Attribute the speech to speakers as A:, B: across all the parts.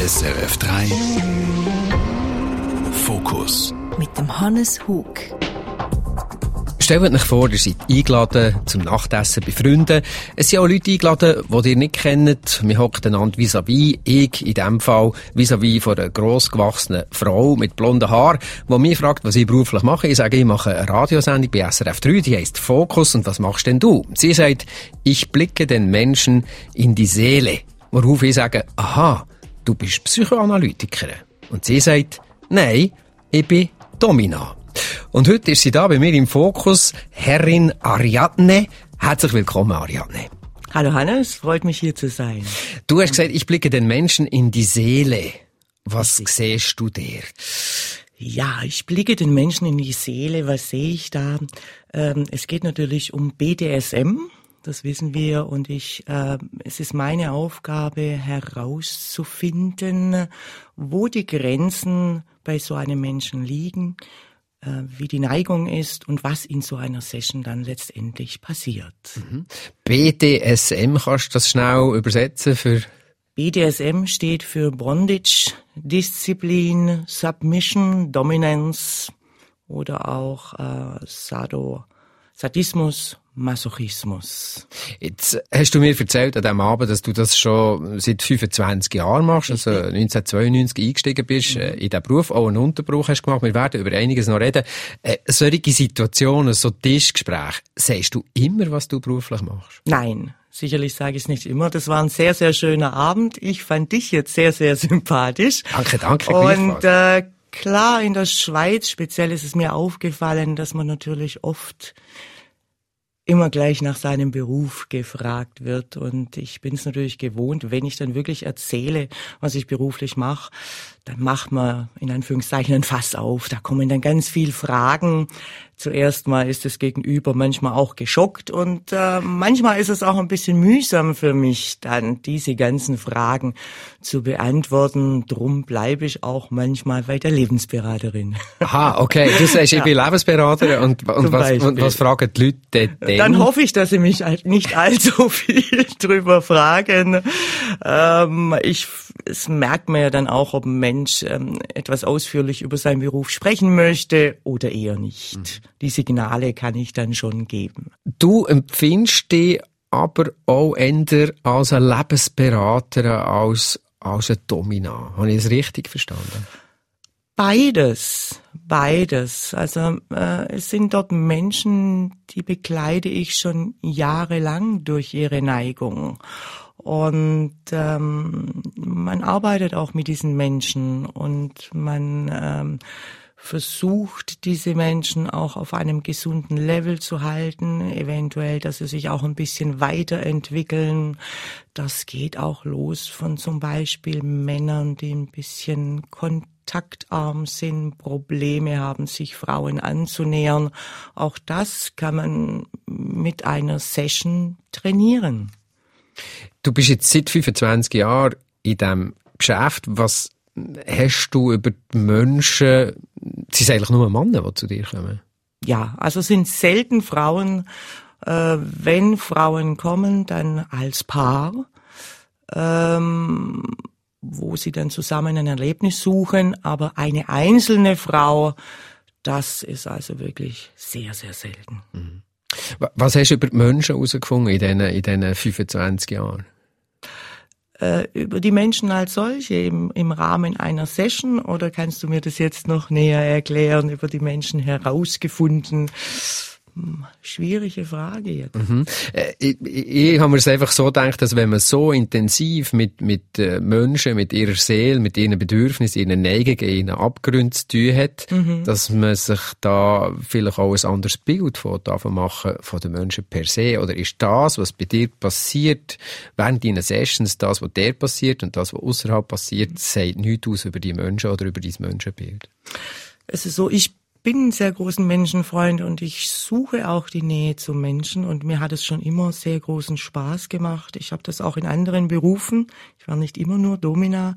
A: SRF 3 Fokus
B: mit dem Hannes Hug.
C: Stellt euch vor, ihr seid eingeladen zum Nachtessen bei Freunden. Es sind auch Leute eingeladen, die ihr nicht kennt. Wir hocken einander vis-à-vis. Ich, in diesem Fall, vis-à-vis von einer grossgewachsenen Frau mit blonden Haaren, die mich fragt, was ich beruflich mache. Ich sage, ich mache eine Radiosendung bei SRF 3, die heisst Fokus. Und was machst denn du? Sie sagt, ich blicke den Menschen in die Seele. Worauf ich sage, aha, du bist Psychoanalytikerin. Und sie sagt, nein, ich bin Domina. Und heute ist sie da bei mir im Fokus, Herrin Ariadne. Herzlich willkommen, Ariadne.
D: Hallo Hannes, freut mich hier zu sein.
C: Du hast gesagt, ich blicke den Menschen in die Seele. Was siehst du der?
D: Ja, ich blicke den Menschen in die Seele. Was sehe ich da? Ähm, es geht natürlich um BDSM das wissen wir. Und ich, äh, es ist meine Aufgabe herauszufinden, wo die Grenzen bei so einem Menschen liegen, äh, wie die Neigung ist und was in so einer Session dann letztendlich passiert.
C: Mhm. BDSM, kannst du das schnell übersetzen für?
D: BDSM steht für Bondage, Disziplin, Submission, Dominance oder auch äh, Sado, Sadismus, Masochismus.
C: Jetzt hast du mir erzählt an diesem Abend, dass du das schon seit 25 Jahren machst, also 1992 eingestiegen bist mhm. Äh, in diesen Beruf, auch einen Unterbruch hast gemacht. Wir werden über einiges noch reden. Äh, solche Situationen, so Tischgespräche, sagst du immer, was du beruflich machst?
D: Nein. Sicherlich sage ich es nicht immer. Das war ein sehr, sehr schöner Abend. Ich fand dich jetzt sehr, sehr sympathisch.
C: Danke, danke.
D: Und äh, klar, in der Schweiz speziell ist es mir aufgefallen, dass man natürlich oft immer gleich nach seinem Beruf gefragt wird. Und ich bin es natürlich gewohnt, wenn ich dann wirklich erzähle, was ich beruflich mache, dann macht man in Anführungszeichen ein Fass auf. Da kommen dann ganz viel Fragen. Zuerst mal ist das Gegenüber manchmal auch geschockt und äh, manchmal ist es auch ein bisschen mühsam für mich, dann diese ganzen Fragen zu beantworten. Drum bleibe ich auch manchmal bei der Lebensberaterin.
C: Aha, okay. Du sagst, ich bin Lebensberaterin und, und, was, und was fragen die Leute denn?
D: Dann hoffe ich, dass sie mich halt nicht allzu viel drüber fragen. Ähm, ich, es merkt man ja dann auch, ob ein Mensch ähm, etwas ausführlich über seinen Beruf sprechen möchte oder eher nicht. Mhm. Die Signale kann ich dann schon geben.
C: Du empfindest dich aber auch eher als ein Lebensberater als, als ein Domina. Habe ich es richtig verstanden?
D: Beides, beides. Also äh, es sind dort Menschen, die begleite ich schon jahrelang durch ihre Neigung. Und ähm, man arbeitet auch mit diesen Menschen und man ähm, versucht, diese Menschen auch auf einem gesunden Level zu halten, eventuell, dass sie sich auch ein bisschen weiterentwickeln. Das geht auch los von zum Beispiel Männern, die ein bisschen kontaktarm sind, Probleme haben, sich Frauen anzunähern. Auch das kann man mit einer Session trainieren.
C: Du bist jetzt seit 25 Jahren in diesem Geschäft. Was hast du über die Menschen, sie sind eigentlich nur Männer, die zu dir kommen?
D: Ja, also sind selten Frauen. Äh, wenn Frauen kommen, dann als Paar, ähm, wo sie dann zusammen ein Erlebnis suchen. Aber eine einzelne Frau, das ist also wirklich sehr, sehr selten. Mhm.
C: Was hast du über die Menschen herausgefunden in diesen, in diesen 25 Jahren?
D: Äh, über die Menschen als solche im, im Rahmen einer Session oder kannst du mir das jetzt noch näher erklären, über die Menschen herausgefunden? Schwierige Frage jetzt.
C: Mhm. Äh, ich, ich habe mir es einfach so gedacht, dass wenn man so intensiv mit, mit äh, Menschen, mit ihrer Seele, mit ihren Bedürfnissen, ihren Neigungen, ihren Abgründen zu tun hat, mhm. dass man sich da vielleicht auch ein anderes Bild von davon machen von den Menschen per se. Oder ist das, was bei dir passiert, während deiner Sessions, das, was dir passiert und das, was außerhalb passiert, sagt nichts aus über die Menschen oder über dein Menschenbild?
D: Es ist so, ich bin ein sehr großen Menschenfreund und ich suche auch die Nähe zu Menschen und mir hat es schon immer sehr großen Spaß gemacht. Ich habe das auch in anderen Berufen, ich war nicht immer nur Domina,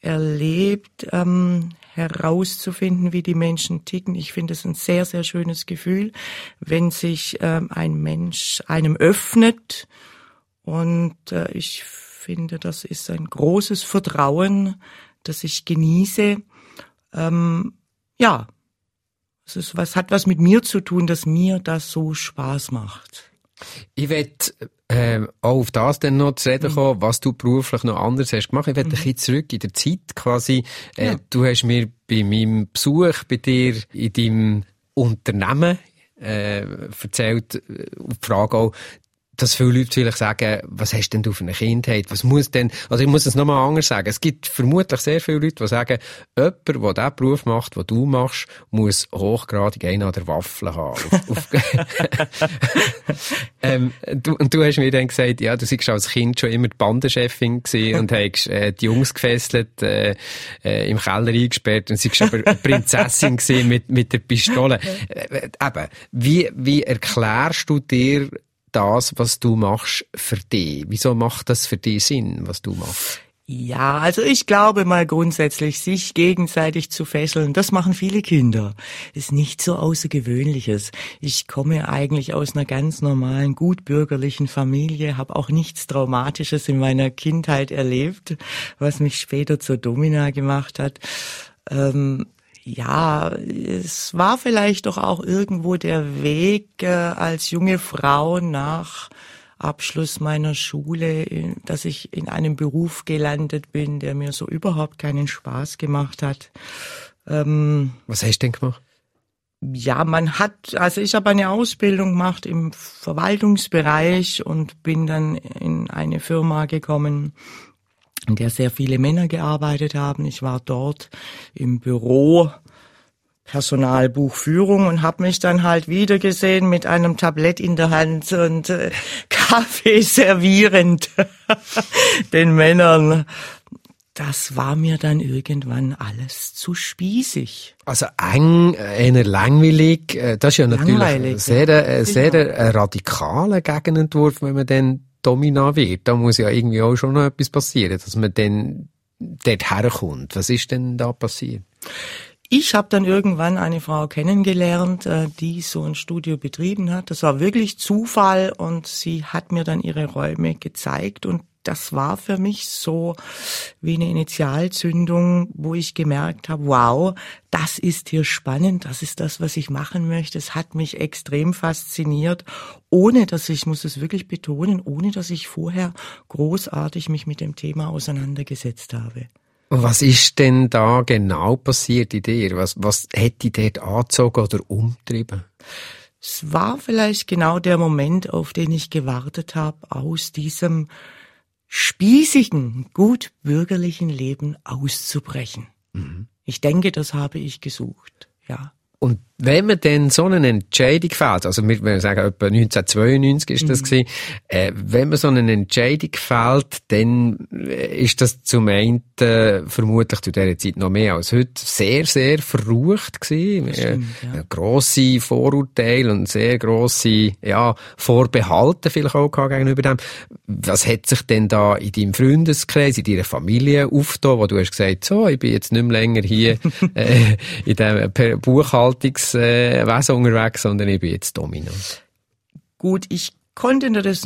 D: erlebt, ähm, herauszufinden, wie die Menschen ticken. Ich finde es ein sehr, sehr schönes Gefühl, wenn sich ähm, ein Mensch einem öffnet und äh, ich finde, das ist ein großes Vertrauen, das ich genieße. Ähm, ja, es ist was, hat was mit mir zu tun, dass mir das so Spaß macht.
C: Ich werde äh, auch auf das dann noch zu reden mhm. kommen, was du beruflich noch anders hast gemacht. Ich werde mhm. ein bisschen zurück in der Zeit quasi. Äh, ja. Du hast mir bei meinem Besuch bei dir in deinem Unternehmen äh, erzählt, äh, die Frage auch, dass viele Leute vielleicht sagen, was hast denn du für eine Kindheit? Was muss denn, also ich muss es nochmal anders sagen. Es gibt vermutlich sehr viele Leute, die sagen, jemand, der diesen Beruf macht, den du machst, muss hochgradig einen an der Waffel haben. ähm, du, und du hast mir dann gesagt, ja, du warst als Kind schon immer die Bandenchefin und hast äh, die Jungs gefesselt, äh, äh, im Keller eingesperrt und warst aber Prinzessin mit, mit der Pistole. Äh, eben, wie, wie erklärst du dir das, was du machst, für dich? Wieso macht das für dich Sinn, was du machst?
D: Ja, also ich glaube mal grundsätzlich, sich gegenseitig zu fesseln, das machen viele Kinder. Ist nicht so Außergewöhnliches. Ich komme eigentlich aus einer ganz normalen, gutbürgerlichen Familie, habe auch nichts Traumatisches in meiner Kindheit erlebt, was mich später zur Domina gemacht hat. Ähm, ja, es war vielleicht doch auch irgendwo der Weg äh, als junge Frau nach Abschluss meiner Schule, dass ich in einem Beruf gelandet bin, der mir so überhaupt keinen Spaß gemacht hat.
C: Ähm, Was hast du denn gemacht?
D: Ja, man hat, also ich habe eine Ausbildung gemacht im Verwaltungsbereich und bin dann in eine Firma gekommen, in der sehr viele Männer gearbeitet haben. Ich war dort im Büro Personalbuchführung und habe mich dann halt wieder gesehen mit einem Tablett in der Hand und äh, Kaffee servierend den Männern. Das war mir dann irgendwann alles zu spießig.
C: Also eng, einer langweilig, äh, das ist ja natürlich sehr, ja. Äh, sehr, sehr radikaler Gegenentwurf, wenn man dann Domina wird. Da muss ja irgendwie auch schon noch etwas passieren, dass man dann dort herkommt. Was ist denn da passiert?
D: Ich habe dann irgendwann eine Frau kennengelernt, äh, die so ein Studio betrieben hat. Das war wirklich Zufall und sie hat mir dann ihre Räume gezeigt und das war für mich so wie eine Initialzündung, wo ich gemerkt habe, wow, das ist hier spannend, das ist das, was ich machen möchte. Es hat mich extrem fasziniert, ohne dass ich, muss es wirklich betonen, ohne dass ich vorher großartig mich mit dem Thema auseinandergesetzt habe.
C: Was ist denn da genau passiert in dir? Was, was hätte dich dort angezogen oder umtrieben?
D: Es war vielleicht genau der Moment, auf den ich gewartet habe, aus diesem spießigen, gut bürgerlichen Leben auszubrechen. Mhm. Ich denke, das habe ich gesucht, ja.
C: Und wenn man dann so eine Entscheidung fällt, also wir sagen, etwa 1992 ist das mhm. gewesen, äh, wenn man so eine Entscheidung fällt, dann äh, ist das zum einen äh, vermutlich zu dieser Zeit noch mehr als heute sehr, sehr verrucht gewesen. Stimmt, äh, ja. Grosse Vorurteile und sehr grosse, ja, Vorbehalte vielleicht auch gegenüber dem. Was hat sich denn da in deinem Freundeskreis, in deiner Familie aufgetan, wo du hast gesagt, so, ich bin jetzt nicht mehr länger hier äh, in der Buchhaltungs Wesen unterwegs, sondern ich bin jetzt dominant.
D: Gut, ich konnte das,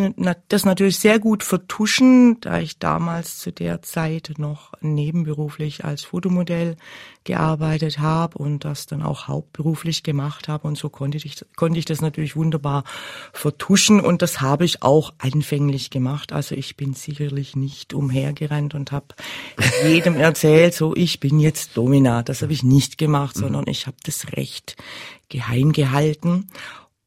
D: das natürlich sehr gut vertuschen, da ich damals zu der Zeit noch nebenberuflich als Fotomodell gearbeitet habe und das dann auch hauptberuflich gemacht habe und so konnte ich, konnte ich das natürlich wunderbar vertuschen und das habe ich auch anfänglich gemacht. Also ich bin sicherlich nicht umhergerannt und habe jedem erzählt, so ich bin jetzt Domina. Das habe ich nicht gemacht, sondern ich habe das Recht geheim gehalten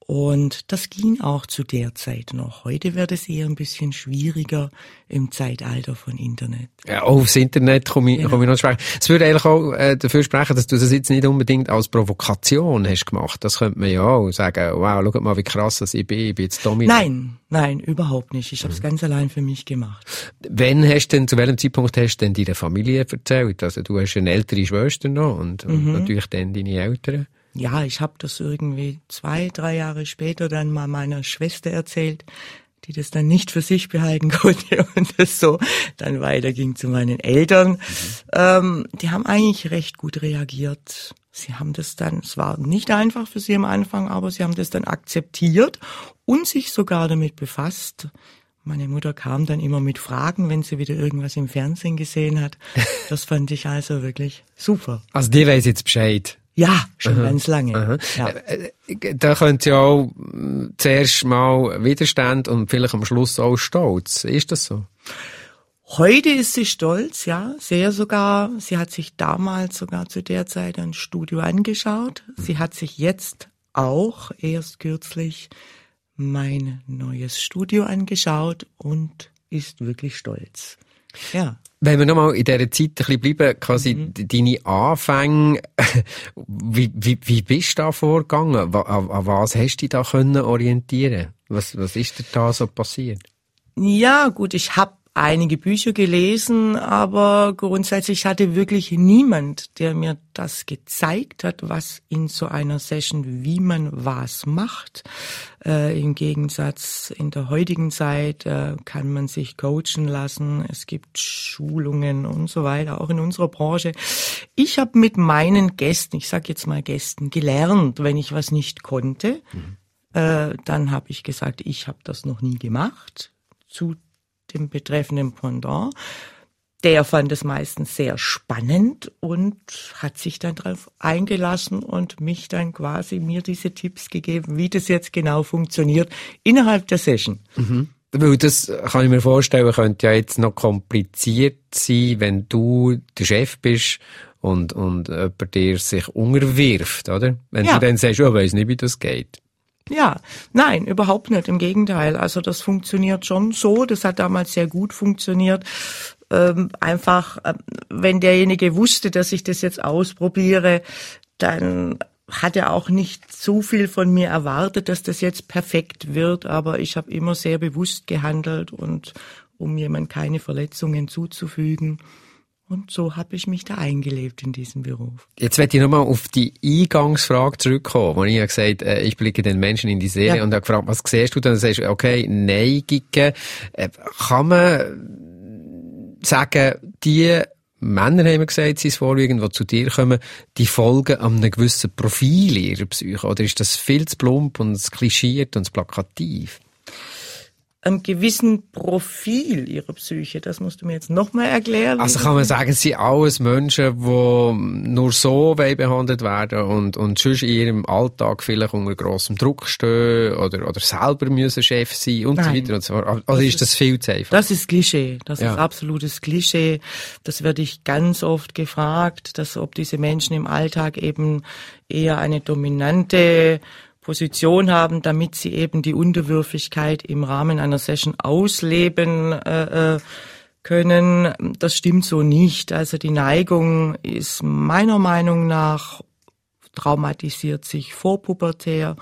D: Und das ging auch zu der Zeit noch. Heute wird es eher ein bisschen schwieriger im Zeitalter von Internet.
C: Ja, auch aufs Internet komme ich, genau. komme ich noch sprechen. Es würde eigentlich auch äh, dafür sprechen, dass du das jetzt nicht unbedingt als Provokation hast gemacht. Das könnte man ja auch sagen, wow, schau mal, wie krass das ich bin, ich bin jetzt dominant.
D: Nein, nein, überhaupt nicht. Ich habe es mhm. ganz allein für mich gemacht.
C: Wann hast du denn, zu welchem Zeitpunkt hast du denn deiner Familie erzählt? Also du hast eine ältere Schwester noch und, und mhm. natürlich dann deine Eltern
D: ja, ich habe das irgendwie zwei, drei Jahre später dann mal meiner Schwester erzählt, die das dann nicht für sich behalten konnte und das so dann weiterging zu meinen Eltern. Mhm. Ähm, die haben eigentlich recht gut reagiert. Sie haben das dann, es war nicht einfach für sie am Anfang, aber sie haben das dann akzeptiert und sich sogar damit befasst. Meine Mutter kam dann immer mit Fragen, wenn sie wieder irgendwas im Fernsehen gesehen hat. Das fand ich also wirklich super.
C: Also die weiß jetzt Bescheid.
D: Ja, schon aha, ganz lange. Aha. Ja.
C: Äh, äh, da könnt ihr auch hm, zuerst mal Widerstand und vielleicht am Schluss auch Stolz. Ist das so?
D: Heute ist sie stolz, ja, sehr sogar. Sie hat sich damals sogar zu der Zeit ein Studio angeschaut. Sie hat sich jetzt auch erst kürzlich mein neues Studio angeschaut und ist wirklich stolz. Ja.
C: Wenn wir nochmal in dieser Zeit ein bisschen bleiben, quasi mhm. deine Anfänge, wie, wie, wie bist du da vorgegangen? An, an was hast du dich da können orientieren? Was, was ist dir da so passiert?
D: Ja, gut, ich habe einige Bücher gelesen, aber grundsätzlich hatte wirklich niemand, der mir das gezeigt hat, was in so einer Session, wie man was macht. Äh, Im Gegensatz in der heutigen Zeit äh, kann man sich coachen lassen. Es gibt Schulungen und so weiter, auch in unserer Branche. Ich habe mit meinen Gästen, ich sage jetzt mal Gästen, gelernt, wenn ich was nicht konnte. Mhm. Äh, dann habe ich gesagt, ich habe das noch nie gemacht. Zu dem betreffenden Pendant. Der fand es meistens sehr spannend und hat sich dann darauf eingelassen und mich dann quasi mir diese Tipps gegeben, wie das jetzt genau funktioniert innerhalb der Session.
C: Mhm. Weil das kann ich mir vorstellen, könnte ja jetzt noch kompliziert sein, wenn du der Chef bist und, und jemand dir sich unterwirft, oder? Wenn ja. du dann sagst, oh, ich weiß nicht, wie das geht.
D: Ja, nein, überhaupt nicht. Im Gegenteil. Also das funktioniert schon so. Das hat damals sehr gut funktioniert. Ähm, einfach, äh, wenn derjenige wusste, dass ich das jetzt ausprobiere, dann hat er auch nicht so viel von mir erwartet, dass das jetzt perfekt wird. Aber ich habe immer sehr bewusst gehandelt und um jemand keine Verletzungen zuzufügen. Und so habe ich mich da eingelebt in diesem Beruf.
C: Jetzt werde ich nochmal auf die Eingangsfrage zurückkommen, wo ich ja gesagt äh, ich blicke den Menschen in die Seele ja. und habe gefragt, was siehst du? Dann sagst du, okay, Neigungen. Äh, kann man sagen, die Männer haben wir gesagt, sie vorwiegend, die zu dir kommen, die folgen einem gewissen Profil ihrer Psyche? Oder ist das viel zu plump und zu klischiert und zu plakativ?
D: Einem gewissen Profil ihrer Psyche. Das musst du mir jetzt nochmal erklären.
C: Also kann man sagen, sie sind alles Menschen, die nur so behandelt werden und, und sonst in ihrem Alltag vielleicht unter grossem Druck stehen oder, oder selber müssen Chef sein und Nein. so weiter und so fort. Oder ist das viel zu einfach?
D: Das ist Klischee. Das ja. ist absolutes Klischee. Das werde ich ganz oft gefragt, dass ob diese Menschen im Alltag eben eher eine dominante Position haben, damit sie eben die Unterwürfigkeit im Rahmen einer Session ausleben äh, äh, können. Das stimmt so nicht. Also die Neigung ist meiner Meinung nach traumatisiert sich vorpubertär,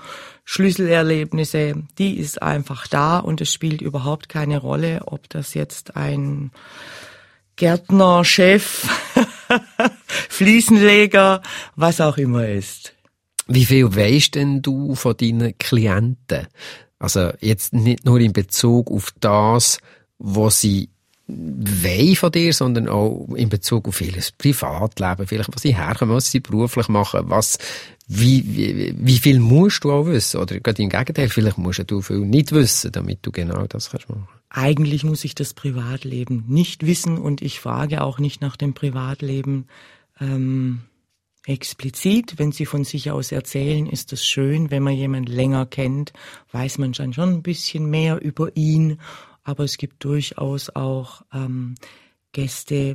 D: Schlüsselerlebnisse, die ist einfach da und es spielt überhaupt keine Rolle, ob das jetzt ein Gärtner, Chef, Fliesenleger, was auch immer ist.
C: Wie viel weisst denn du von deinen Klienten? Also jetzt nicht nur in Bezug auf das, was sie wollen von dir, sondern auch in Bezug auf vieles Privatleben, vielleicht was sie herkommen, was sie beruflich machen, was, wie, wie, wie viel musst du auch wissen? Oder gerade im Gegenteil, vielleicht musst du viel nicht wissen, damit du genau das kannst machen.
D: Eigentlich muss ich das Privatleben nicht wissen und ich frage auch nicht nach dem Privatleben. Ähm explizit. Wenn Sie von sich aus erzählen, ist es schön. Wenn man jemanden länger kennt, weiß man dann schon ein bisschen mehr über ihn. Aber es gibt durchaus auch ähm, Gäste,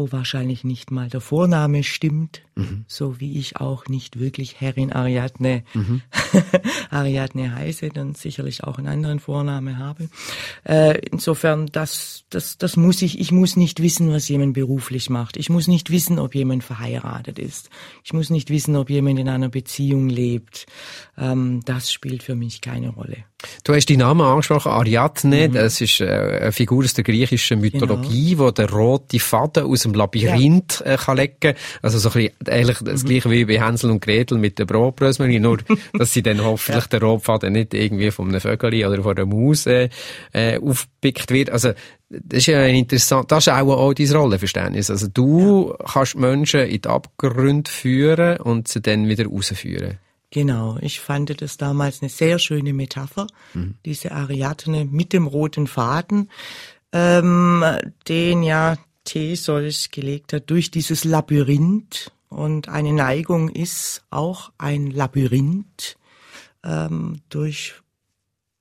D: wo wahrscheinlich nicht mal der Vorname stimmt, mhm. so wie ich auch nicht wirklich Herrin Ariadne, mhm. Ariadne heiße, dann sicherlich auch einen anderen Vorname habe. Äh, insofern, das, das, das muss ich, ich muss nicht wissen, was jemand beruflich macht. Ich muss nicht wissen, ob jemand verheiratet ist. Ich muss nicht wissen, ob jemand in einer Beziehung lebt. Ähm, das spielt für mich keine Rolle.
C: Du hast die Namen angesprochen, Ariadne, mhm. das ist äh, eine Figur aus der griechischen Mythologie, genau. wo der rote Faden aus dem Labyrinth ja. äh, kann legen Also so ein bisschen, eigentlich das mhm. gleiche wie bei Hänsel und Gretel mit der Brotbrösmeli, nur dass sie dann hoffentlich ja. der rote Faden nicht irgendwie von einem Vögel oder von einer Maus äh, äh, aufgepickt wird. Also das ist ja interessant, das ist auch, auch dein Rollenverständnis. Also du ja. kannst Menschen in die Abgründe führen und sie dann wieder rausführen.
D: Genau, ich fand das damals eine sehr schöne Metapher, mhm. diese Ariadne mit dem roten Faden, ähm, den ja Theseus gelegt hat durch dieses Labyrinth. Und eine Neigung ist auch ein Labyrinth, ähm, durch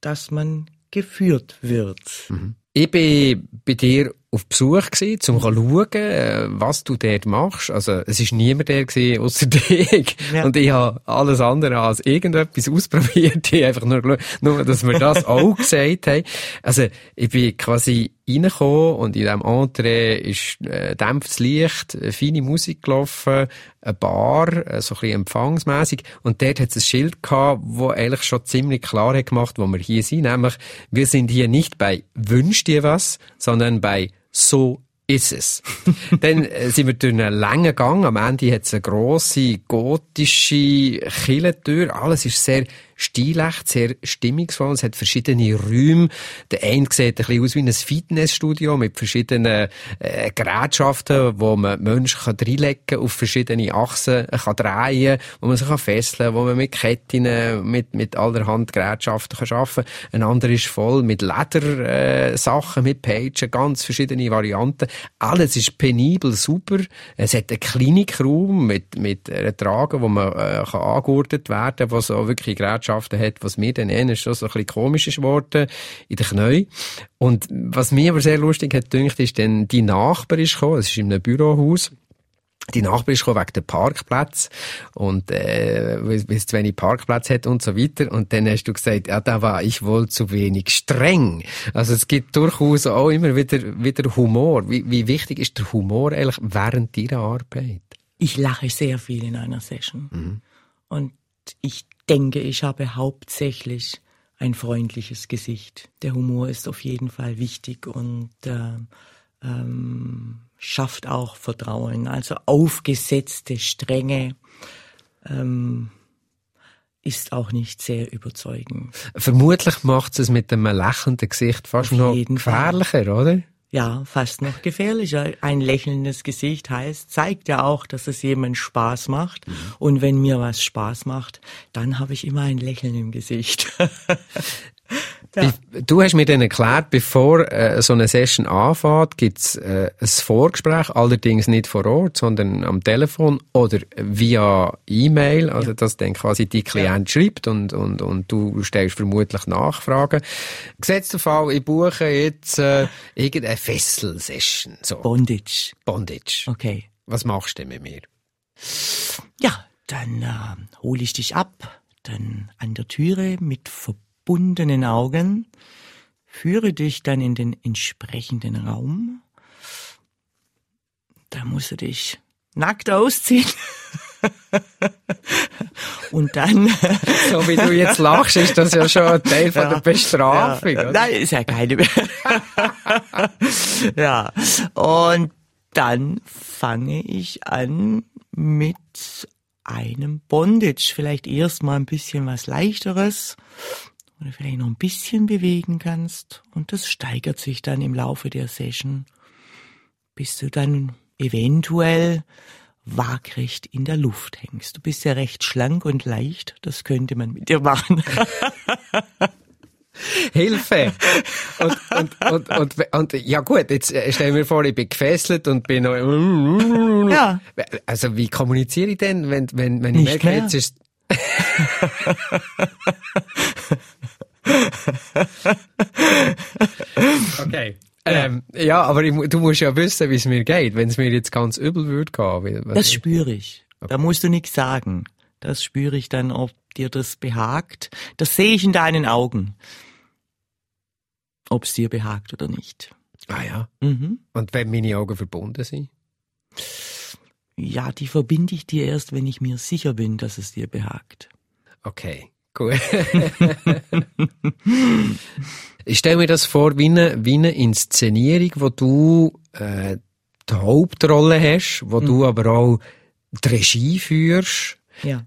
D: das man geführt wird.
C: Mhm. Ich bin bei dir auf Besuch gewesen, zum schauen, äh, was du dort machst. Also, es ist niemand der gewesen, ausser dich. Ja. Und ich habe alles andere als irgendetwas ausprobiert. Ich einfach nur, nur, dass wir das auch gesagt haben. Also, ich bin quasi reingekommen und in diesem Entree ist äh, dämpftes Licht, äh, feine Musik gelaufen, eine Bar, äh, so ein bisschen empfangsmässig. Und dort hat es ein Schild gehabt, wo eigentlich schon ziemlich klar hat gemacht, wo wir hier sind. Nämlich, wir sind hier nicht bei Wünsch dir was, sondern bei so ist es. Dann äh, sind wir durch einen langen Gang. Am Ende hat es eine grosse gotische Killentür. Alles ist sehr stilecht, sehr stimmungsvoll. Es hat verschiedene Räume. Der eine sieht ein bisschen aus wie ein Fitnessstudio mit verschiedenen äh, Gerätschaften, wo man Menschen kann reinlegen auf verschiedene Achsen kann drehen wo man sich kann fesseln wo man mit Ketten, mit, mit allerhand Gerätschaften kann arbeiten kann. Ein anderer ist voll mit Ledersachen, äh, mit Pagen, ganz verschiedene Varianten. Alles ist penibel, super. Es hat einen Klinikraum mit, mit einer Trage, wo man äh, kann angurtet werden, wo so wirklich Gerätschaften Eigenschaften hat, was mir dann eher schon so ein bisschen komisch ist geworden in den Knien. Und was mir aber sehr lustig hat gedacht, ist dann, die Nachbar ist gekommen, es ist in einem Bürohaus, die Nachbar ist wegen dem Parkplatz und äh, weil es zu wenig Parkplatz hat und so weiter. Und dann hast du gesagt, ja, da war ich wohl zu wenig streng. Also es gibt durchaus auch immer wieder, wieder Humor. Wie, wie wichtig ist der Humor eigentlich während deiner Arbeit?
D: Ich lache sehr viel in einer Session. Mhm. Und ich denke, ich habe hauptsächlich ein freundliches Gesicht. Der Humor ist auf jeden Fall wichtig und äh, ähm, schafft auch Vertrauen. Also aufgesetzte Strenge ähm, ist auch nicht sehr überzeugend.
C: Vermutlich macht es mit einem lächelnden Gesicht fast noch gefährlicher, Fall. oder?
D: Ja, fast noch gefährlicher. Ein lächelndes Gesicht heißt, zeigt ja auch, dass es jemand Spaß macht. Mhm. Und wenn mir was Spaß macht, dann habe ich immer ein Lächeln im Gesicht.
C: Ja. Du hast mir dann erklärt, bevor äh, so eine Session anfängt, gibt's äh, ein Vorgespräch, allerdings nicht vor Ort, sondern am Telefon oder via E-Mail, also ja. dass dann quasi die Klient ja. schreibt und, und, und du stellst vermutlich Nachfragen. Gesetzter Fall, ich buche jetzt äh, irgendeine Fessel-Session. So.
D: Bondage.
C: Bondage.
D: Okay.
C: Was machst du denn mit mir?
D: Ja, dann äh, hole ich dich ab, dann an der Türe mit Verbindung verbundenen Augen, führe dich dann in den entsprechenden Raum. Da musst du dich nackt ausziehen. Und dann.
C: so wie du jetzt lachst, ist das ja schon ein Teil von ja, der Bestrafung.
D: Ja, nein, ist ja keine. ja. Und dann fange ich an mit einem Bondage. Vielleicht erst mal ein bisschen was leichteres du vielleicht noch ein bisschen bewegen kannst und das steigert sich dann im Laufe der Session, bis du dann eventuell waagrecht in der Luft hängst. Du bist ja recht schlank und leicht, das könnte man mit dir machen.
C: Hilfe! Und, und, und, und, und, ja gut, jetzt äh, stell mir vor, ich bin gefesselt und bin noch... Ja. Also wie kommuniziere ich denn, wenn, wenn, wenn ich
D: Nicht merke, jetzt ist...
C: okay. Ähm, ja, aber ich, du musst ja wissen, wie es mir geht, wenn es mir jetzt ganz übel würde gehen.
D: Das spüre ich. Okay. Da musst du nichts sagen. Das spüre ich dann, ob dir das behagt. Das sehe ich in deinen Augen. Ob es dir behagt oder nicht.
C: Ah ja. Mhm. Und wenn meine Augen verbunden sind?
D: Ja, die verbinde ich dir erst, wenn ich mir sicher bin, dass es dir behagt.
C: Okay, gut. ich stelle mir das vor wie eine, wie eine Inszenierung, wo du äh, die Hauptrolle hast, wo mhm. du aber auch die Regie führst.
D: Ja.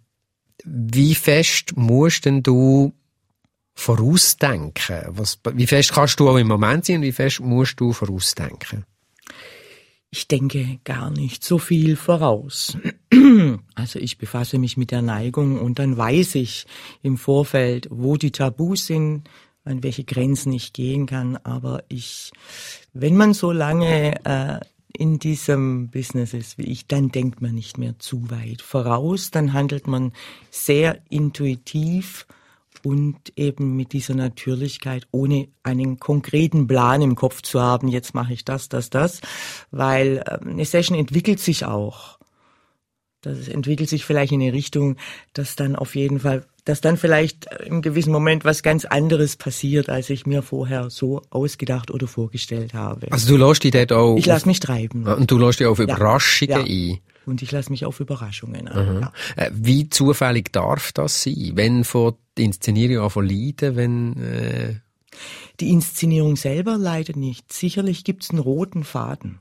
C: Wie fest musst denn du vorausdenken? Was, wie fest kannst du auch im Moment sein und wie fest musst du vorausdenken?
D: Ich denke gar nicht so viel voraus. Also ich befasse mich mit der Neigung und dann weiß ich im Vorfeld, wo die Tabus sind, an welche Grenzen ich gehen kann. Aber ich, wenn man so lange äh, in diesem Business ist wie ich, dann denkt man nicht mehr zu weit voraus, dann handelt man sehr intuitiv und eben mit dieser Natürlichkeit, ohne einen konkreten Plan im Kopf zu haben, jetzt mache ich das, das, das, weil ähm, eine Session entwickelt sich auch. Das entwickelt sich vielleicht in eine Richtung, dass dann auf jeden Fall, dass dann vielleicht im gewissen Moment was ganz anderes passiert, als ich mir vorher so ausgedacht oder vorgestellt habe.
C: Also du lässt dich dort auch...
D: Ich lasse mich treiben.
C: Und du lässt dich auf Überraschungen ja.
D: ein. Und ich lasse mich auf Überraschungen ein. Ja.
C: Äh, wie zufällig darf das sein? Wenn von der Inszenierung auch leiden, wenn... Äh
D: die Inszenierung selber leidet nicht. Sicherlich gibt's einen roten Faden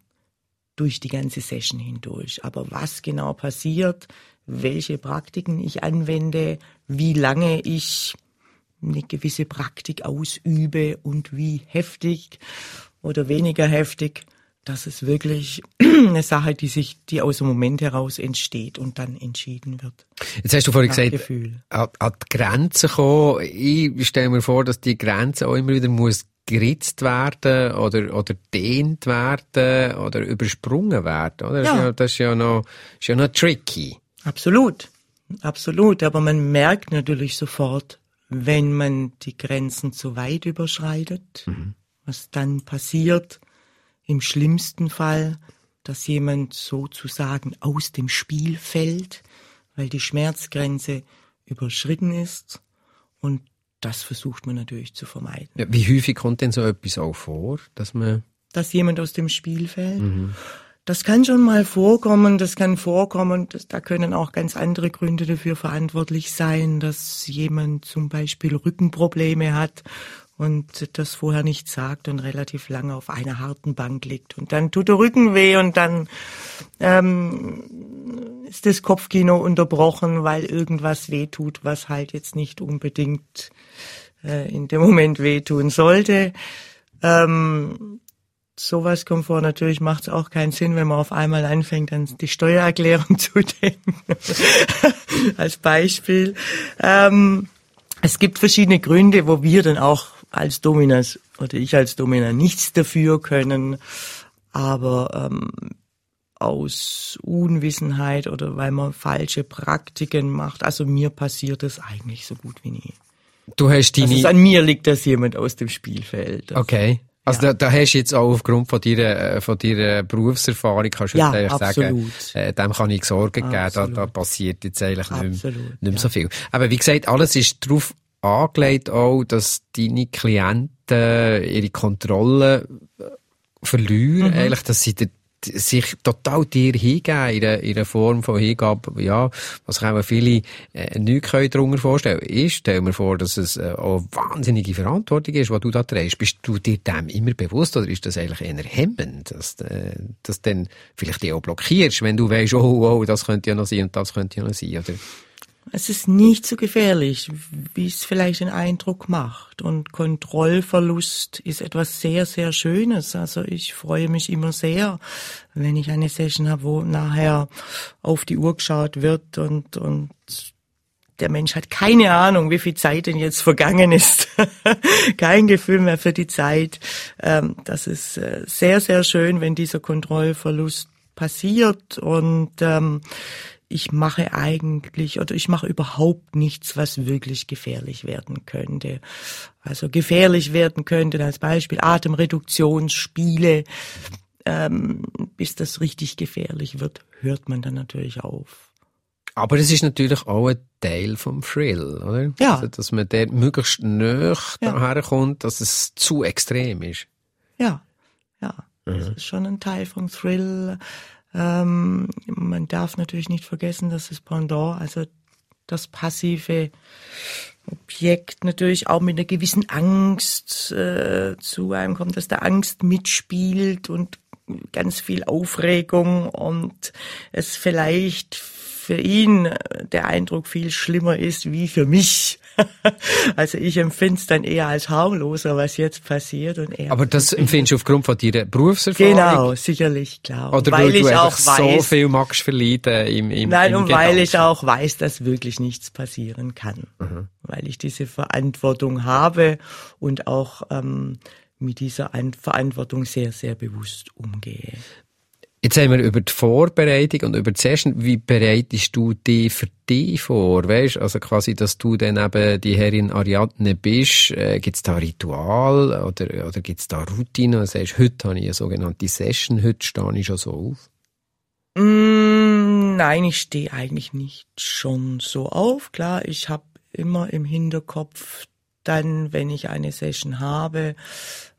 D: durch die ganze Session hindurch. Aber was genau passiert, welche Praktiken ich anwende, wie lange ich eine gewisse Praktik ausübe und wie heftig oder weniger heftig, das ist wirklich eine Sache, die sich, die aus dem Moment heraus entsteht und dann entschieden wird.
C: Jetzt hast du vorhin gesagt, Gefühl. an, an die Grenzen kommen. Ich stelle mir vor, dass die Grenze auch immer wieder muss geritzt werden oder, oder dehnt werden oder übersprungen werden, oder? Das, ja. Ist ja, das ist ja noch, ist ja noch tricky.
D: Absolut. Absolut. Aber man merkt natürlich sofort, wenn man die Grenzen zu weit überschreitet, mhm. was dann passiert, im schlimmsten Fall, dass jemand sozusagen aus dem Spiel fällt, weil die Schmerzgrenze überschritten ist und das versucht man natürlich zu vermeiden.
C: Ja, wie häufig kommt denn so etwas auch vor, dass man...
D: Dass jemand aus dem Spiel fällt? Mhm. Das kann schon mal vorkommen, das kann vorkommen, das, da können auch ganz andere Gründe dafür verantwortlich sein, dass jemand zum Beispiel Rückenprobleme hat und das vorher nicht sagt und relativ lange auf einer harten Bank liegt. Und dann tut der Rücken weh und dann ähm, ist das Kopfkino unterbrochen, weil irgendwas weh tut, was halt jetzt nicht unbedingt äh, in dem Moment wehtun sollte. Ähm, sowas kommt vor. Natürlich macht es auch keinen Sinn, wenn man auf einmal anfängt, an die Steuererklärung zu denken. Als Beispiel. Ähm, es gibt verschiedene Gründe, wo wir dann auch als Dominas oder ich als Domina nichts dafür können, aber ähm, aus Unwissenheit oder weil man falsche Praktiken macht. Also mir passiert das eigentlich so gut wie nie.
C: Du hast die
D: also nie... an mir liegt, dass jemand aus dem Spiel fällt.
C: Also, okay. Also ja. da, da hast du jetzt auch aufgrund von deiner, äh, von deiner Berufserfahrung, kannst du ja, absolut. sagen, äh, dem kann ich Sorge geben, da, da passiert jetzt eigentlich nicht, mehr, nicht mehr ja. so viel. Aber wie gesagt, alles ist darauf angelegt auch, dass deine Klienten ihre Kontrolle äh, verlieren, mhm. eigentlich, dass sie sich total dir hingeben, in einer, in einer Form von Hingabe, ja, was sich auch viele äh, nicht darunter vorstellen Ich stelle mir vor, dass es äh, auch wahnsinnige Verantwortung ist, die du da trägst. Bist du dir dem immer bewusst oder ist das eigentlich eher hemmend, dass, äh, dass dann vielleicht die auch blockierst, wenn du weißt, oh, oh, das könnte ja noch sein und das könnte ja noch sein, oder?
D: Es ist nicht so gefährlich, wie es vielleicht den Eindruck macht. Und Kontrollverlust ist etwas sehr, sehr Schönes. Also ich freue mich immer sehr, wenn ich eine Session habe, wo nachher auf die Uhr geschaut wird und, und der Mensch hat keine Ahnung, wie viel Zeit denn jetzt vergangen ist. Kein Gefühl mehr für die Zeit. Ähm, das ist äh, sehr, sehr schön, wenn dieser Kontrollverlust passiert und ähm, ich mache eigentlich oder ich mache überhaupt nichts, was wirklich gefährlich werden könnte. Also gefährlich werden könnte als Beispiel Atemreduktionsspiele. Ähm, bis das richtig gefährlich wird, hört man dann natürlich auf.
C: Aber es ist natürlich auch ein Teil vom Thrill, oder?
D: Ja.
C: Also, dass man der möglichst näher ja. daherkommt, dass es zu extrem ist.
D: Ja, ja. Mhm. Das ist schon ein Teil vom Thrill. Ähm, man darf natürlich nicht vergessen, dass das Pendant, also das passive Objekt natürlich auch mit einer gewissen Angst äh, zu einem kommt, dass der Angst mitspielt und ganz viel Aufregung und es vielleicht für ihn der Eindruck viel schlimmer ist wie für mich. also ich empfinde es dann eher als harmloser, was jetzt passiert. Und er
C: Aber das empfindest du aufgrund von deiner Berufserfahrung?
D: Genau, sicherlich, klar.
C: Oder weil, weil ich auch weiß, so viel magst verleiden im, im
D: Nein,
C: im
D: und Gedanken. weil ich auch weiß, dass wirklich nichts passieren kann. Mhm. Weil ich diese Verantwortung habe und auch ähm, mit dieser Verantwortung sehr, sehr bewusst umgehe.
C: Jetzt haben wir über die Vorbereitung und über die Session. Wie bereitest du dich für dich vor? Weißt, also quasi, dass du dann eben die Herrin Ariadne bist. Äh, gibt es da Ritual oder, oder gibt es da Routine? Du sagst, heute habe ich eine sogenannte Session, heute stehe ich schon so auf.
D: Mm, nein, ich stehe eigentlich nicht schon so auf. Klar, ich habe immer im Hinterkopf dann, wenn ich eine Session habe,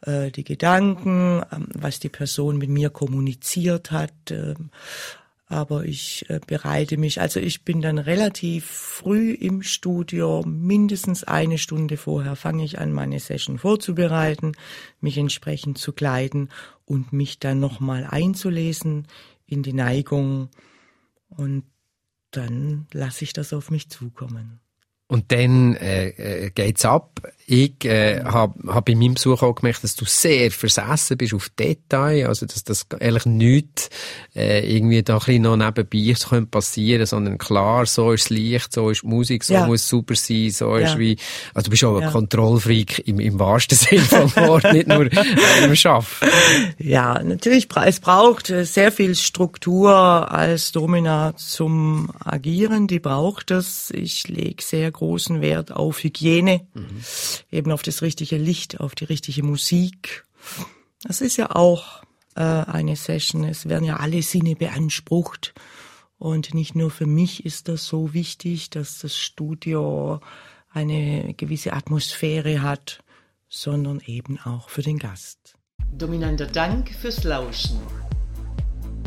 D: äh, die Gedanken, ähm, was die Person mit mir kommuniziert hat. Ähm, aber ich äh, bereite mich, also ich bin dann relativ früh im Studio, mindestens eine Stunde vorher fange ich an, meine Session vorzubereiten, mich entsprechend zu kleiden und mich dann nochmal einzulesen in die Neigung und dann lasse ich das auf mich zukommen.
C: Und dann äh, äh, geht's ab. Ich äh, habe hab bei meinem Besuch auch gemerkt, dass du sehr versessen bist auf Detail, also dass das ehrlich nichts äh, irgendwie da ein bisschen noch nebenbei könnte passieren, sondern klar, so ist das Licht, so ist die Musik, so ja. muss es super sein, so ja. ist wie, also du bist auch ein ja. Kontrollfreak im, im wahrsten Sinne vom Wort, nicht nur im Schaffen.
D: Ja, natürlich, es braucht äh, sehr viel Struktur als Domina zum Agieren, die braucht es. Ich lege sehr großen Wert auf Hygiene, mhm. eben auf das richtige Licht, auf die richtige Musik. Das ist ja auch äh, eine Session. Es werden ja alle Sinne beansprucht. Und nicht nur für mich ist das so wichtig, dass das Studio eine gewisse Atmosphäre hat, sondern eben auch für den Gast.
A: Dominanter Dank fürs Lauschen.